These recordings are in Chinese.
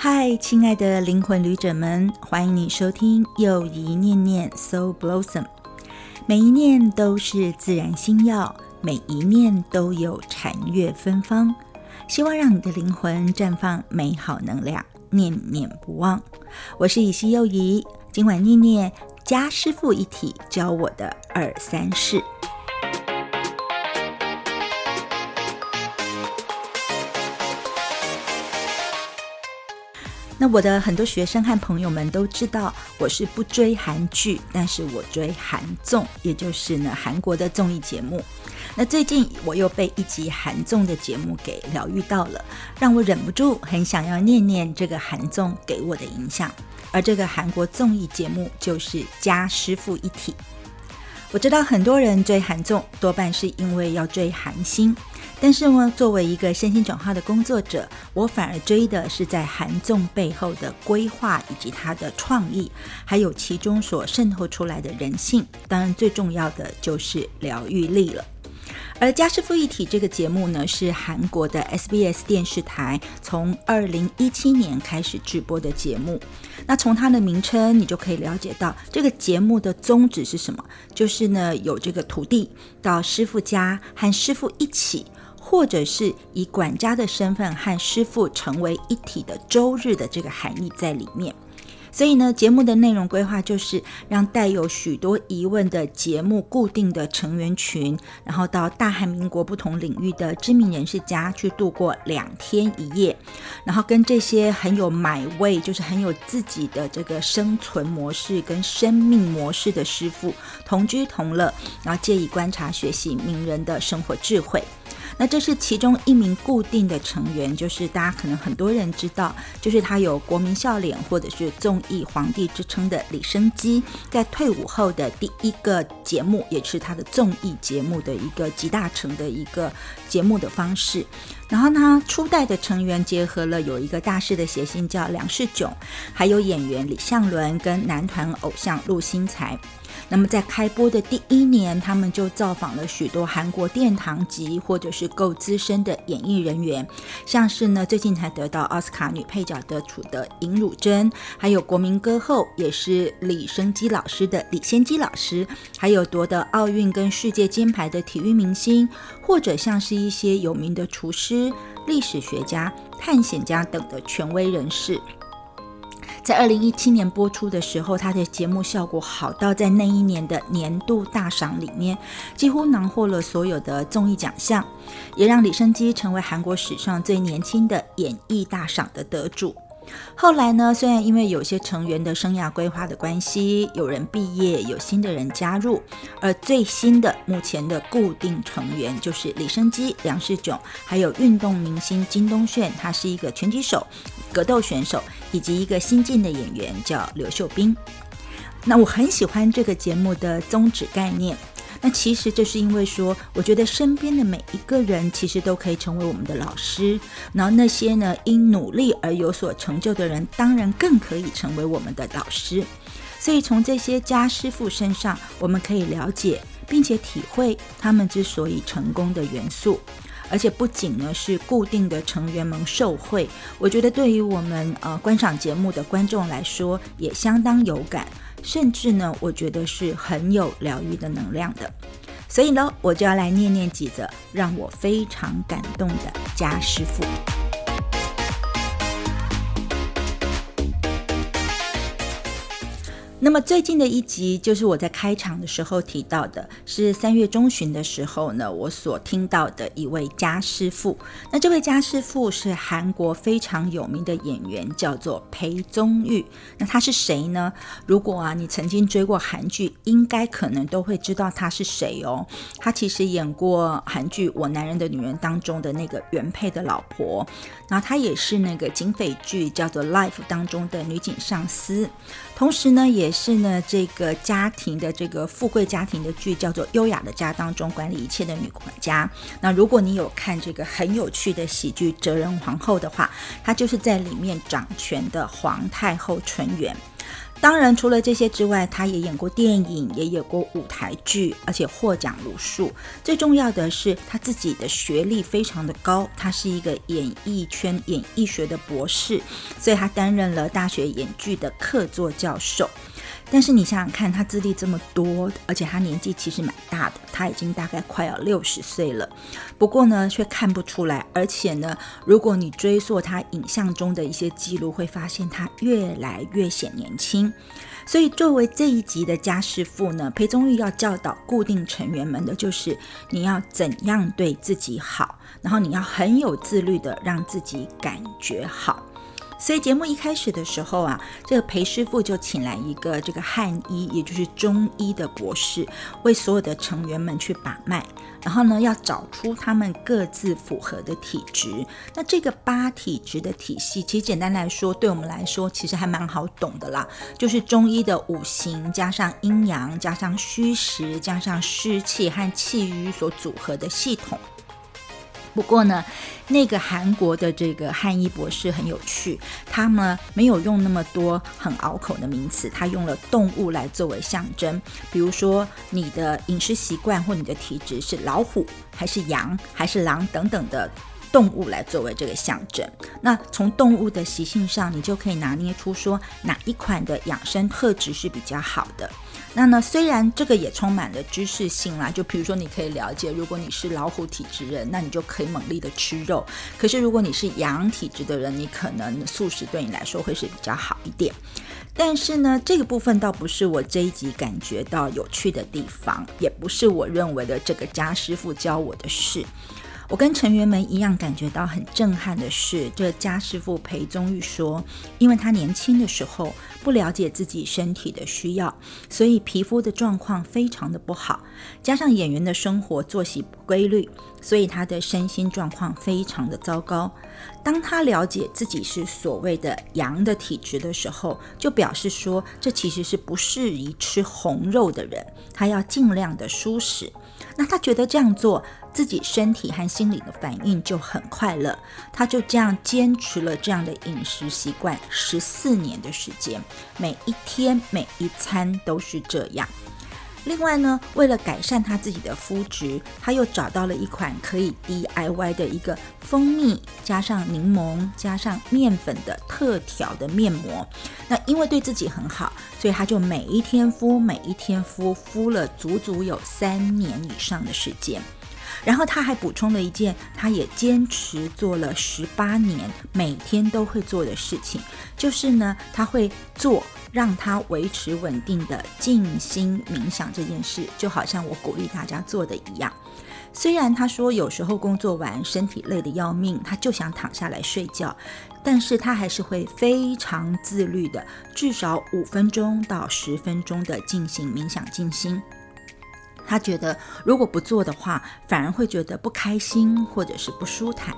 嗨，亲爱的灵魂旅者们，欢迎你收听又一念念 Soul Blossom。每一念都是自然心药，每一念都有禅悦芬芳。希望让你的灵魂绽放美好能量，念念不忘。我是以西又怡，今晚念念加师傅一体教我的二三事。我的很多学生和朋友们都知道，我是不追韩剧，但是我追韩综，也就是呢韩国的综艺节目。那最近我又被一集韩综的节目给疗愈到了，让我忍不住很想要念念这个韩综给我的影响。而这个韩国综艺节目就是《家师傅一体》。我知道很多人追韩综多半是因为要追韩星。但是呢，作为一个身心转化的工作者，我反而追的是在韩综背后的规划以及它的创意，还有其中所渗透出来的人性。当然，最重要的就是疗愈力了。而《家师傅一体》这个节目呢，是韩国的 SBS 电视台从二零一七年开始直播的节目。那从它的名称，你就可以了解到这个节目的宗旨是什么，就是呢，有这个徒弟到师傅家和师傅一起。或者是以管家的身份和师傅成为一体的周日的这个含义在里面，所以呢，节目的内容规划就是让带有许多疑问的节目固定的成员群，然后到大韩民国不同领域的知名人士家去度过两天一夜，然后跟这些很有买位，就是很有自己的这个生存模式跟生命模式的师傅同居同乐，然后借以观察学习名人的生活智慧。那这是其中一名固定的成员，就是大家可能很多人知道，就是他有国民笑脸或者是综艺皇帝之称的李生基，在退伍后的第一个节目，也是他的综艺节目的一个集大成的一个节目的方式。然后呢，初代的成员结合了有一个大师的谐星叫梁世炯，还有演员李相伦跟男团偶像陆星材。那么在开播的第一年，他们就造访了许多韩国殿堂级或者是够资深的演艺人员，像是呢最近才得到奥斯卡女配角得主的尹汝贞，还有国民歌后也是李生基老师的李先基老师，还有夺得奥运跟世界金牌的体育明星，或者像是一些有名的厨师、历史学家、探险家等的权威人士。在二零一七年播出的时候，他的节目效果好到在那一年的年度大赏里面，几乎囊获了所有的综艺奖项，也让李生基成为韩国史上最年轻的演艺大赏的得主。后来呢，虽然因为有些成员的生涯规划的关系，有人毕业，有新的人加入，而最新的目前的固定成员就是李生基、梁世炯，还有运动明星金东炫，他是一个拳击手、格斗选手，以及一个新晋的演员叫刘秀斌。那我很喜欢这个节目的宗旨概念。那其实就是因为说，我觉得身边的每一个人其实都可以成为我们的老师，然后那些呢因努力而有所成就的人，当然更可以成为我们的导师。所以从这些家师傅身上，我们可以了解并且体会他们之所以成功的元素，而且不仅呢是固定的成员们受惠，我觉得对于我们呃观赏节目的观众来说，也相当有感。甚至呢，我觉得是很有疗愈的能量的，所以呢，我就要来念念几则让我非常感动的家师傅。那么最近的一集就是我在开场的时候提到的，是三月中旬的时候呢，我所听到的一位家师傅。那这位家师傅是韩国非常有名的演员，叫做裴宗玉。那他是谁呢？如果啊你曾经追过韩剧，应该可能都会知道他是谁哦。他其实演过韩剧《我男人的女人》当中的那个原配的老婆，然后他也是那个警匪剧叫做《Life》当中的女警上司。同时呢，也是呢这个家庭的这个富贵家庭的剧叫做《优雅的家》当中管理一切的女管家。那如果你有看这个很有趣的喜剧《哲人皇后》的话，她就是在里面掌权的皇太后纯元。当然，除了这些之外，他也演过电影，也演过舞台剧，而且获奖无数。最重要的是，他自己的学历非常的高，他是一个演艺圈演艺学的博士，所以他担任了大学演剧的客座教授。但是你想想看，他资历这么多，而且他年纪其实蛮大的，他已经大概快要六十岁了。不过呢，却看不出来。而且呢，如果你追溯他影像中的一些记录，会发现他越来越显年轻。所以，作为这一集的家师傅呢，裴宗玉要教导固定成员们的就是：你要怎样对自己好，然后你要很有自律的让自己感觉好。所以节目一开始的时候啊，这个裴师傅就请来一个这个汉医，也就是中医的博士，为所有的成员们去把脉，然后呢，要找出他们各自符合的体质。那这个八体质的体系，其实简单来说，对我们来说其实还蛮好懂的啦，就是中医的五行加上阴阳加上虚实加上湿气和气瘀所组合的系统。不过呢，那个韩国的这个汉医博士很有趣，他呢没有用那么多很拗口的名词，他用了动物来作为象征，比如说你的饮食习惯或你的体质是老虎还是羊还是狼等等的。动物来作为这个象征，那从动物的习性上，你就可以拿捏出说哪一款的养生特质是比较好的。那呢，虽然这个也充满了知识性啦，就比如说你可以了解，如果你是老虎体质人，那你就可以猛力的吃肉；可是如果你是羊体质的人，你可能素食对你来说会是比较好一点。但是呢，这个部分倒不是我这一集感觉到有趣的地方，也不是我认为的这个家师傅教我的事。我跟成员们一样感觉到很震撼的是，这家师傅裴宗玉说，因为他年轻的时候不了解自己身体的需要，所以皮肤的状况非常的不好，加上演员的生活作息不规律，所以他的身心状况非常的糟糕。当他了解自己是所谓的阳的体质的时候，就表示说，这其实是不适宜吃红肉的人，他要尽量的舒适。那他觉得这样做。自己身体和心理的反应就很快乐，他就这样坚持了这样的饮食习惯十四年的时间，每一天每一餐都是这样。另外呢，为了改善他自己的肤质，他又找到了一款可以 DIY 的一个蜂蜜加上柠檬加上面粉的特调的面膜。那因为对自己很好，所以他就每一天敷，每一天敷，敷了足足有三年以上的时间。然后他还补充了一件，他也坚持做了十八年，每天都会做的事情，就是呢，他会做让他维持稳定的静心冥想这件事，就好像我鼓励大家做的一样。虽然他说有时候工作完身体累得要命，他就想躺下来睡觉，但是他还是会非常自律的，至少五分钟到十分钟的进行冥想静心。他觉得，如果不做的话，反而会觉得不开心或者是不舒坦。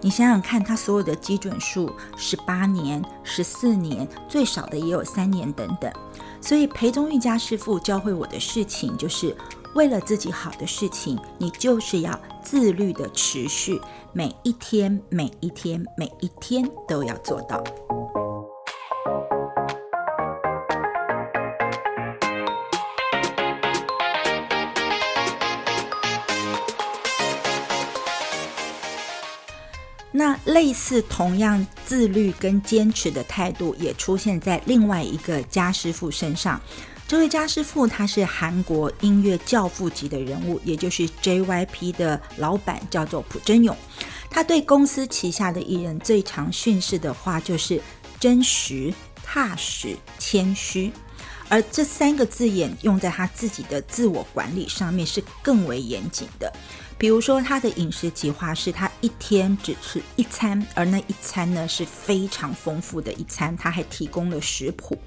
你想想看，他所有的基准数，十八年、十四年，最少的也有三年等等。所以，裴宗玉家师傅教会我的事情，就是为了自己好的事情，你就是要自律的持续，每一天、每一天、每一天都要做到。那类似同样自律跟坚持的态度，也出现在另外一个家师傅身上。这位家师傅他是韩国音乐教父级的人物，也就是 JYP 的老板，叫做朴真勇。他对公司旗下的艺人最常训示的话就是真实、踏实、谦虚，而这三个字眼用在他自己的自我管理上面是更为严谨的。比如说，他的饮食计划是他一天只吃一餐，而那一餐呢是非常丰富的一餐。他还提供了食谱，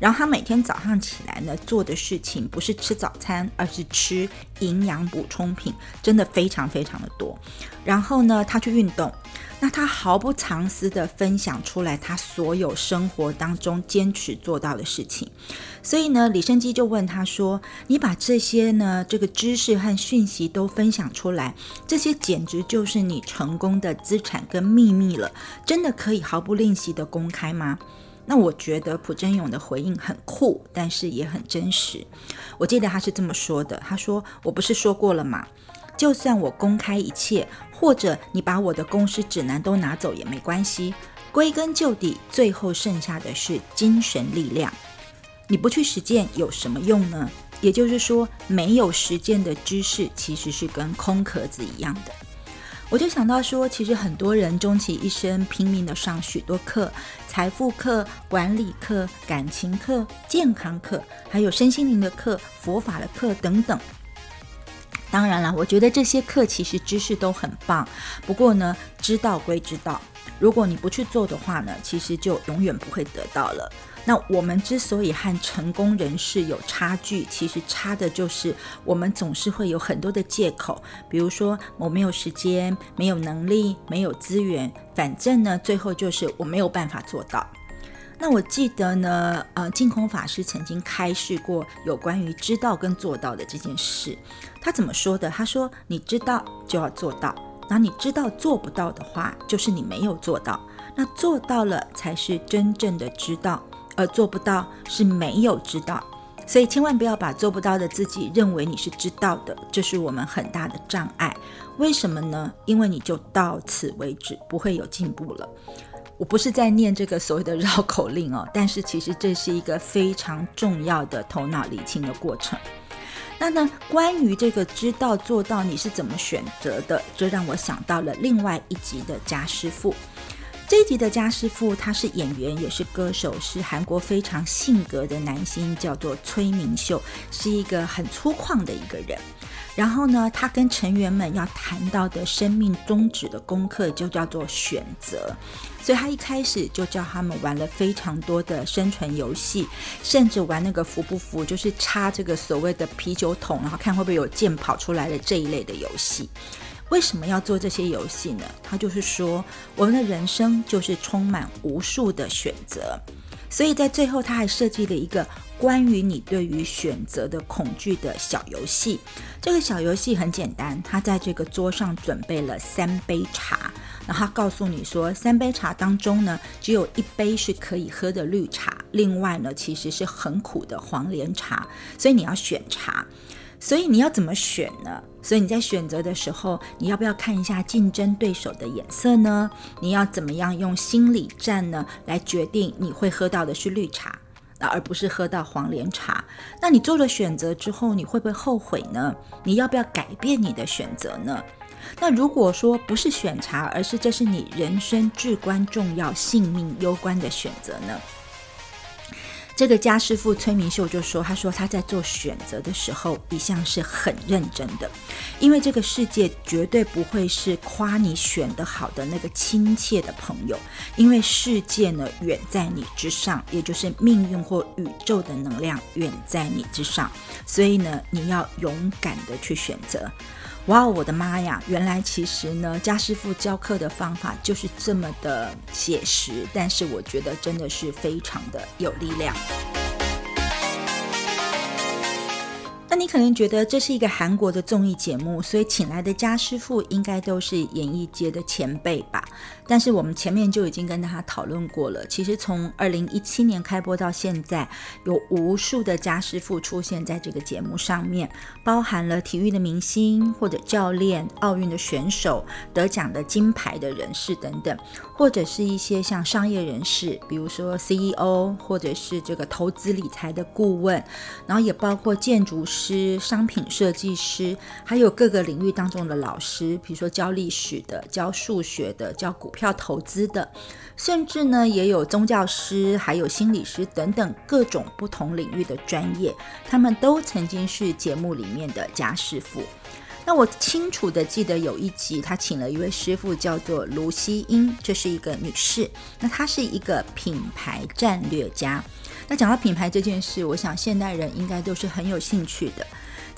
然后他每天早上起来呢做的事情不是吃早餐，而是吃营养补充品，真的非常非常的多。然后呢，他去运动。那他毫不藏私的分享出来他所有生活当中坚持做到的事情，所以呢，李生基就问他说：“你把这些呢这个知识和讯息都分享出来，这些简直就是你成功的资产跟秘密了，真的可以毫不吝惜的公开吗？”那我觉得朴真勇的回应很酷，但是也很真实。我记得他是这么说的：“他说我不是说过了吗？就算我公开一切，或者你把我的公司指南都拿走也没关系。归根究底，最后剩下的是精神力量。你不去实践有什么用呢？也就是说，没有实践的知识其实是跟空壳子一样的。”我就想到说，其实很多人终其一生拼命的上许多课，财富课、管理课、感情课、健康课，还有身心灵的课、佛法的课等等。当然了，我觉得这些课其实知识都很棒，不过呢，知道归知道，如果你不去做的话呢，其实就永远不会得到了。那我们之所以和成功人士有差距，其实差的就是我们总是会有很多的借口，比如说我没有时间、没有能力、没有资源，反正呢，最后就是我没有办法做到。那我记得呢，呃，净空法师曾经开示过有关于知道跟做到的这件事。他怎么说的？他说：“你知道就要做到，那你知道做不到的话，就是你没有做到。那做到了才是真正的知道。”而做不到是没有知道，所以千万不要把做不到的自己认为你是知道的，这是我们很大的障碍。为什么呢？因为你就到此为止，不会有进步了。我不是在念这个所谓的绕口令哦，但是其实这是一个非常重要的头脑理清的过程。那呢，关于这个知道做到你是怎么选择的，这让我想到了另外一集的家师傅。这一集的家师傅，他是演员，也是歌手，是韩国非常性格的男星，叫做崔明秀，是一个很粗犷的一个人。然后呢，他跟成员们要谈到的生命宗旨的功课，就叫做选择。所以他一开始就叫他们玩了非常多的生存游戏，甚至玩那个服不服，就是插这个所谓的啤酒桶，然后看会不会有剑跑出来的这一类的游戏。为什么要做这些游戏呢？他就是说，我们的人生就是充满无数的选择，所以在最后他还设计了一个关于你对于选择的恐惧的小游戏。这个小游戏很简单，他在这个桌上准备了三杯茶，然后告诉你说，三杯茶当中呢，只有一杯是可以喝的绿茶，另外呢其实是很苦的黄连茶，所以你要选茶。所以你要怎么选呢？所以你在选择的时候，你要不要看一下竞争对手的眼色呢？你要怎么样用心理战呢来决定你会喝到的是绿茶，而不是喝到黄连茶？那你做了选择之后，你会不会后悔呢？你要不要改变你的选择呢？那如果说不是选茶，而是这是你人生至关重要、性命攸关的选择呢？这个家师傅崔明秀就说：“他说他在做选择的时候，一向是很认真的，因为这个世界绝对不会是夸你选得好的那个亲切的朋友，因为世界呢远在你之上，也就是命运或宇宙的能量远在你之上，所以呢，你要勇敢的去选择。”哇，我的妈呀！原来其实呢，家师傅教课的方法就是这么的写实，但是我觉得真的是非常的有力量。那你可能觉得这是一个韩国的综艺节目，所以请来的家师傅应该都是演艺界的前辈吧？但是我们前面就已经跟大家讨论过了，其实从二零一七年开播到现在，有无数的家师傅出现在这个节目上面，包含了体育的明星或者教练、奥运的选手、得奖的金牌的人士等等，或者是一些像商业人士，比如说 CEO，或者是这个投资理财的顾问，然后也包括建筑师。商品设计师，还有各个领域当中的老师，比如说教历史的、教数学的、教股票投资的，甚至呢也有宗教师、还有心理师等等各种不同领域的专业，他们都曾经是节目里面的家师傅。那我清楚的记得有一集，他请了一位师傅，叫做卢西英，这是一个女士。那她是一个品牌战略家。那讲到品牌这件事，我想现代人应该都是很有兴趣的。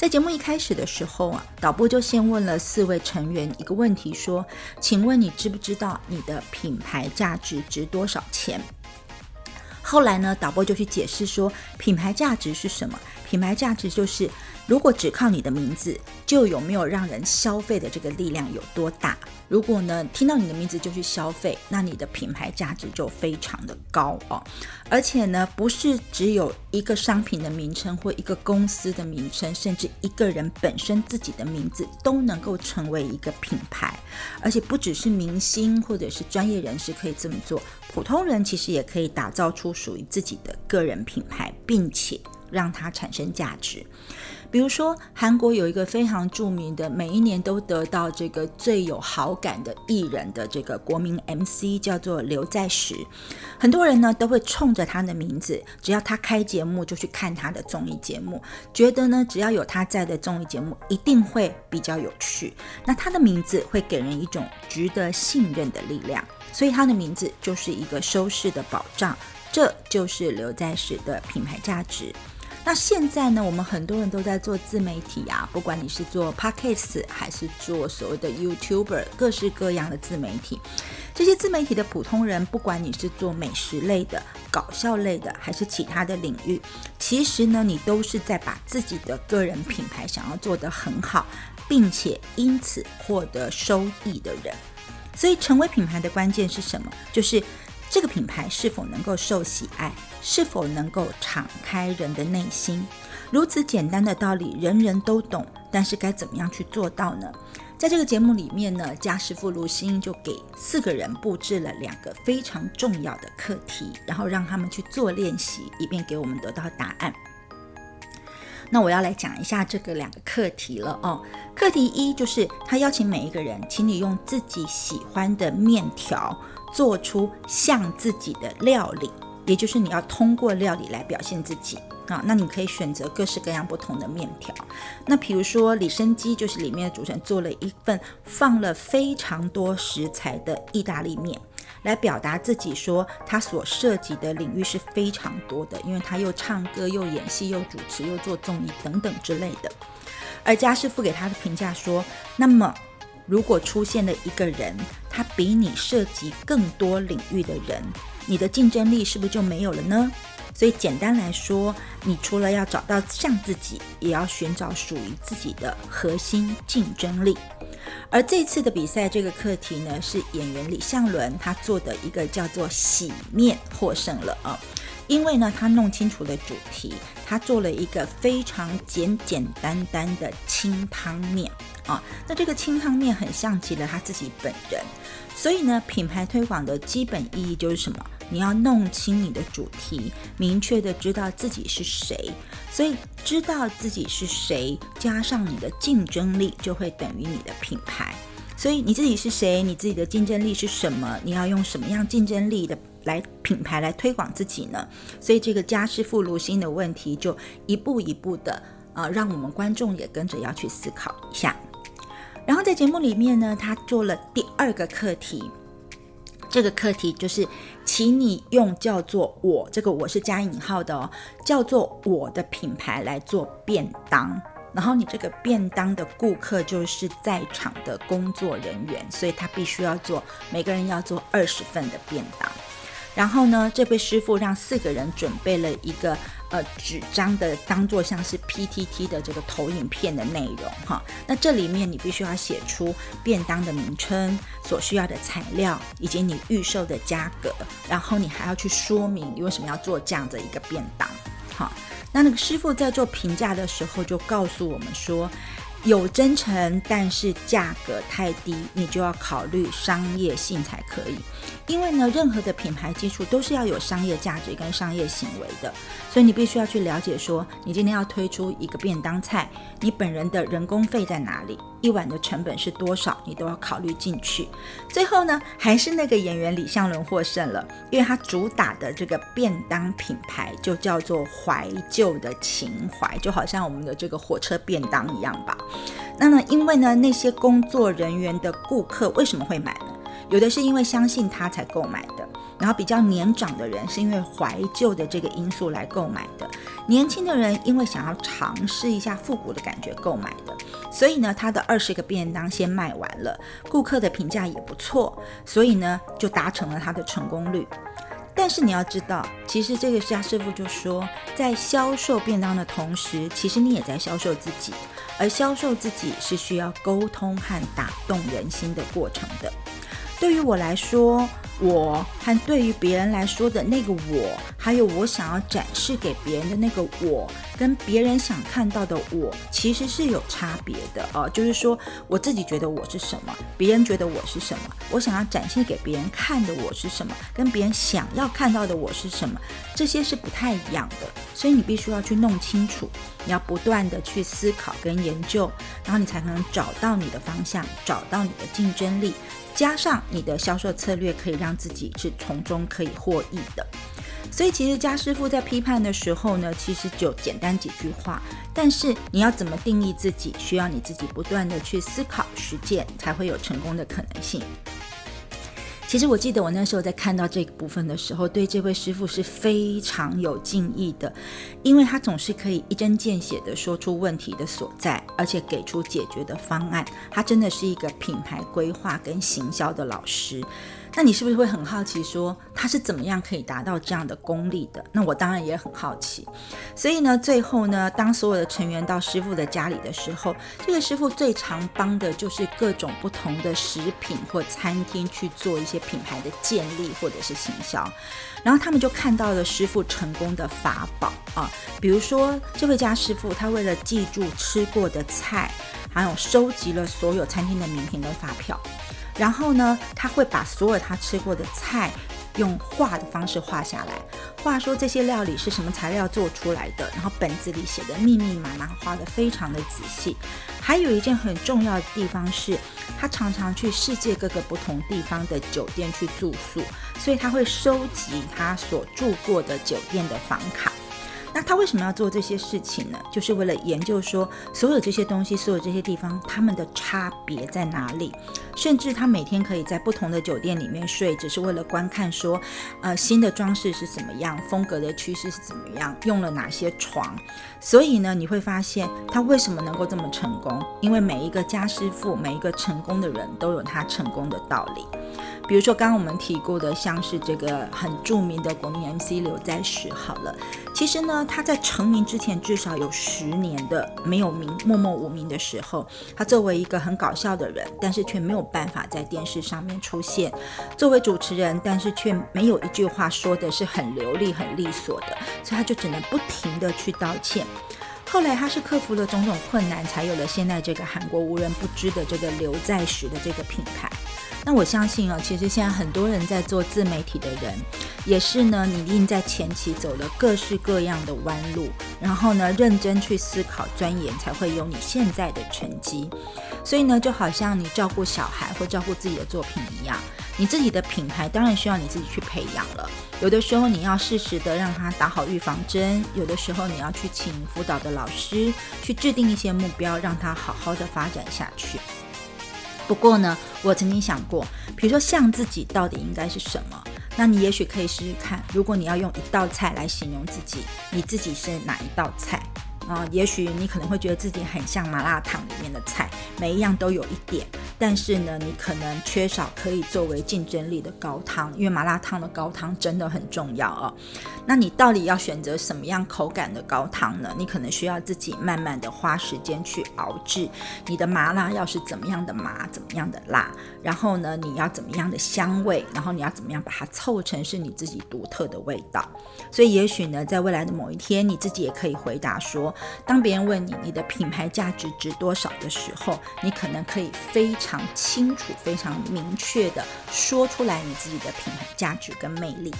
在节目一开始的时候啊，导播就先问了四位成员一个问题，说：“请问你知不知道你的品牌价值值多少钱？”后来呢，导播就去解释说，品牌价值是什么？品牌价值就是如果只靠你的名字，就有没有让人消费的这个力量有多大？如果呢听到你的名字就去消费，那你的品牌价值就非常的高哦。而且呢，不是只有一个商品的名称或一个公司的名称，甚至一个人本身自己的名字都能够成为一个品牌。而且不只是明星或者是专业人士可以这么做，普通人其实也可以打造出属于自己的个人品牌，并且让它产生价值。比如说，韩国有一个非常著名的，每一年都得到这个最有好感的艺人的这个国民 MC，叫做刘在石。很多人呢都会冲着他的名字，只要他开节目就去看他的综艺节目，觉得呢只要有他在的综艺节目一定会比较有趣。那他的名字会给人一种值得信任的力量，所以他的名字就是一个收视的保障。这就是刘在石的品牌价值。那现在呢，我们很多人都在做自媒体啊，不管你是做 podcast 还是做所谓的 YouTuber，各式各样的自媒体。这些自媒体的普通人，不管你是做美食类的、搞笑类的，还是其他的领域，其实呢，你都是在把自己的个人品牌想要做得很好，并且因此获得收益的人。所以，成为品牌的关键是什么？就是。这个品牌是否能够受喜爱，是否能够敞开人的内心？如此简单的道理，人人都懂。但是该怎么样去做到呢？在这个节目里面呢，家师傅卢星就给四个人布置了两个非常重要的课题，然后让他们去做练习，以便给我们得到答案。那我要来讲一下这个两个课题了哦。课题一就是他邀请每一个人，请你用自己喜欢的面条。做出像自己的料理，也就是你要通过料理来表现自己啊。那你可以选择各式各样不同的面条。那比如说李生基就是里面的主持人做了一份放了非常多食材的意大利面，来表达自己说他所涉及的领域是非常多的，因为他又唱歌又演戏又主持又做综艺等等之类的。而家师傅给他的评价说，那么。如果出现了一个人，他比你涉及更多领域的人，你的竞争力是不是就没有了呢？所以简单来说，你除了要找到像自己，也要寻找属于自己的核心竞争力。而这次的比赛，这个课题呢，是演员李相伦他做的一个叫做洗面获胜了啊。因为呢，他弄清楚了主题，他做了一个非常简简单单的清汤面啊。那这个清汤面很像极了他自己本人，所以呢，品牌推广的基本意义就是什么？你要弄清你的主题，明确的知道自己是谁。所以知道自己是谁，加上你的竞争力，就会等于你的品牌。所以你自己是谁？你自己的竞争力是什么？你要用什么样竞争力的？来品牌来推广自己呢，所以这个家师傅卢心的问题就一步一步的啊，让我们观众也跟着要去思考一下。然后在节目里面呢，他做了第二个课题，这个课题就是，请你用叫做“我”这个“我”是加引号的哦，叫做“我的品牌”来做便当。然后你这个便当的顾客就是在场的工作人员，所以他必须要做，每个人要做二十份的便当。然后呢，这位师傅让四个人准备了一个呃纸张的，当做像是 PTT 的这个投影片的内容哈。那这里面你必须要写出便当的名称、所需要的材料以及你预售的价格，然后你还要去说明你为什么要做这样的一个便当。好，那那个师傅在做评价的时候就告诉我们说。有真诚，但是价格太低，你就要考虑商业性才可以。因为呢，任何的品牌基础都是要有商业价值跟商业行为的，所以你必须要去了解说，你今天要推出一个便当菜，你本人的人工费在哪里？一碗的成本是多少？你都要考虑进去。最后呢，还是那个演员李相伦获胜了，因为他主打的这个便当品牌就叫做怀旧的情怀，就好像我们的这个火车便当一样吧。那么，因为呢，那些工作人员的顾客为什么会买呢？有的是因为相信他才购买的，然后比较年长的人是因为怀旧的这个因素来购买的，年轻的人因为想要尝试一下复古的感觉购买的。所以呢，他的二十个便当先卖完了，顾客的评价也不错，所以呢，就达成了他的成功率。但是你要知道，其实这个家师傅就说，在销售便当的同时，其实你也在销售自己，而销售自己是需要沟通和打动人心的过程的。对于我来说，我和对于别人来说的那个我，还有我想要展示给别人的那个我，跟别人想看到的我，其实是有差别的哦。就是说，我自己觉得我是什么，别人觉得我是什么，我想要展现给别人看的我是什么，跟别人想要看到的我是什么，这些是不太一样的。所以你必须要去弄清楚，你要不断的去思考跟研究，然后你才能找到你的方向，找到你的竞争力。加上你的销售策略，可以让自己是从中可以获益的。所以，其实家师傅在批判的时候呢，其实就简单几句话。但是你要怎么定义自己，需要你自己不断的去思考、实践，才会有成功的可能性。其实我记得我那时候在看到这个部分的时候，对这位师傅是非常有敬意的，因为他总是可以一针见血的说出问题的所在，而且给出解决的方案。他真的是一个品牌规划跟行销的老师。那你是不是会很好奇，说他是怎么样可以达到这样的功力的？那我当然也很好奇。所以呢，最后呢，当所有的成员到师傅的家里的时候，这个师傅最常帮的就是各种不同的食品或餐厅去做一些品牌的建立或者是行销。然后他们就看到了师傅成功的法宝啊，比如说这位家师傅，他为了记住吃过的菜，还有收集了所有餐厅的名片跟发票。然后呢，他会把所有他吃过的菜用画的方式画下来，画说这些料理是什么材料做出来的，然后本子里写的密密麻麻，画的非常的仔细。还有一件很重要的地方是，他常常去世界各个不同地方的酒店去住宿，所以他会收集他所住过的酒店的房卡。那他为什么要做这些事情呢？就是为了研究说所有这些东西，所有这些地方，他们的差别在哪里？甚至他每天可以在不同的酒店里面睡，只是为了观看说，呃，新的装饰是怎么样，风格的趋势是怎么样，用了哪些床。所以呢，你会发现他为什么能够这么成功？因为每一个家师傅，每一个成功的人都有他成功的道理。比如说，刚刚我们提过的，像是这个很著名的国民 MC 刘在石，好了，其实呢，他在成名之前至少有十年的没有名、默默无名的时候，他作为一个很搞笑的人，但是却没有办法在电视上面出现；作为主持人，但是却没有一句话说的是很流利、很利索的，所以他就只能不停的去道歉。后来他是克服了种种困难，才有了现在这个韩国无人不知的这个刘在石的这个品牌。那我相信啊，其实现在很多人在做自媒体的人，也是呢，你一定在前期走了各式各样的弯路，然后呢，认真去思考钻研，才会有你现在的成绩。所以呢，就好像你照顾小孩或照顾自己的作品一样，你自己的品牌当然需要你自己去培养了。有的时候你要适时的让他打好预防针，有的时候你要去请辅导的老师去制定一些目标，让他好好的发展下去。不过呢，我曾经想过，比如说像自己到底应该是什么？那你也许可以试试看，如果你要用一道菜来形容自己，你自己是哪一道菜？啊，也许你可能会觉得自己很像麻辣烫里面的菜，每一样都有一点。但是呢，你可能缺少可以作为竞争力的高汤，因为麻辣烫的高汤真的很重要哦。那你到底要选择什么样口感的高汤呢？你可能需要自己慢慢的花时间去熬制。你的麻辣要是怎么样的麻，怎么样的辣，然后呢，你要怎么样的香味，然后你要怎么样把它凑成是你自己独特的味道。所以也许呢，在未来的某一天，你自己也可以回答说，当别人问你你的品牌价值值多少的时候，你可能可以非常。非常清楚、非常明确的说出来你自己的品牌价值跟魅力。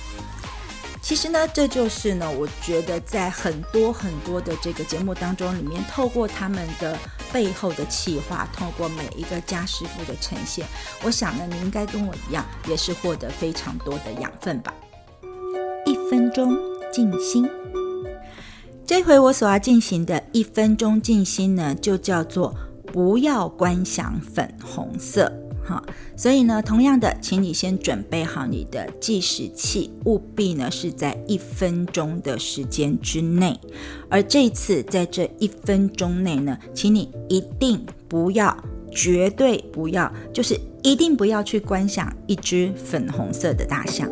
其实呢，这就是呢，我觉得在很多很多的这个节目当中里面，透过他们的背后的企划，透过每一个家师傅的呈现，我想呢，你应该跟我一样，也是获得非常多的养分吧。一分钟静心，这回我所要进行的一分钟静心呢，就叫做。不要观想粉红色，哈，所以呢，同样的，请你先准备好你的计时器，务必呢是在一分钟的时间之内。而这次在这一分钟内呢，请你一定不要，绝对不要，就是一定不要去观想一只粉红色的大象。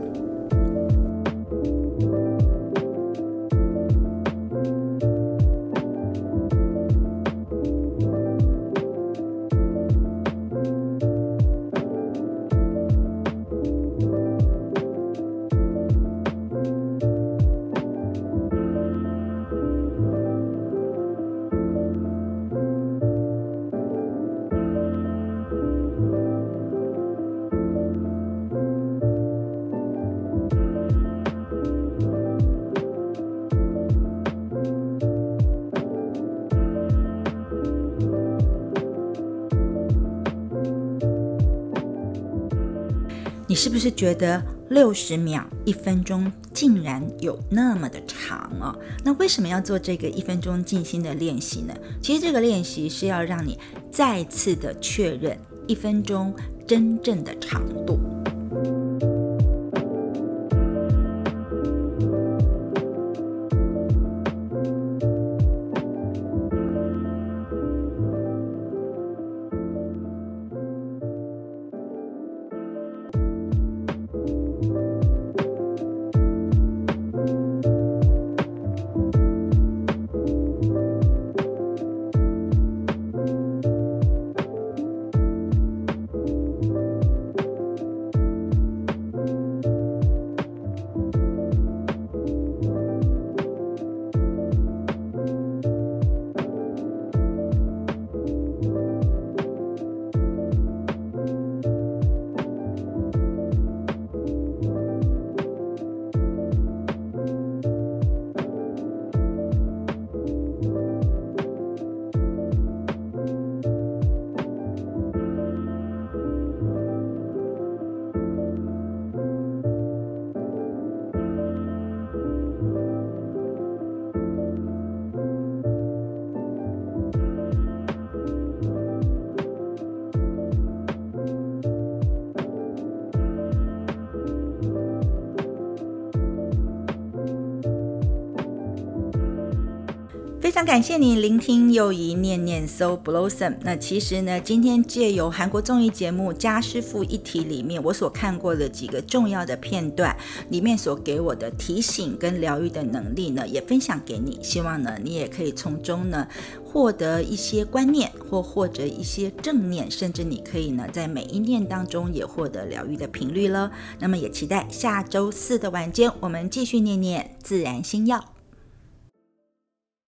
是不是觉得六十秒、一分钟竟然有那么的长啊？那为什么要做这个一分钟静心的练习呢？其实这个练习是要让你再次的确认一分钟真正的长度。感谢你聆听又一念念 So Blossom。那其实呢，今天借由韩国综艺节目《家师傅一体》里面我所看过的几个重要的片段，里面所给我的提醒跟疗愈的能力呢，也分享给你。希望呢，你也可以从中呢获得一些观念，或获得一些正念，甚至你可以呢在每一念当中也获得疗愈的频率了。那么也期待下周四的晚间，我们继续念念自然星耀。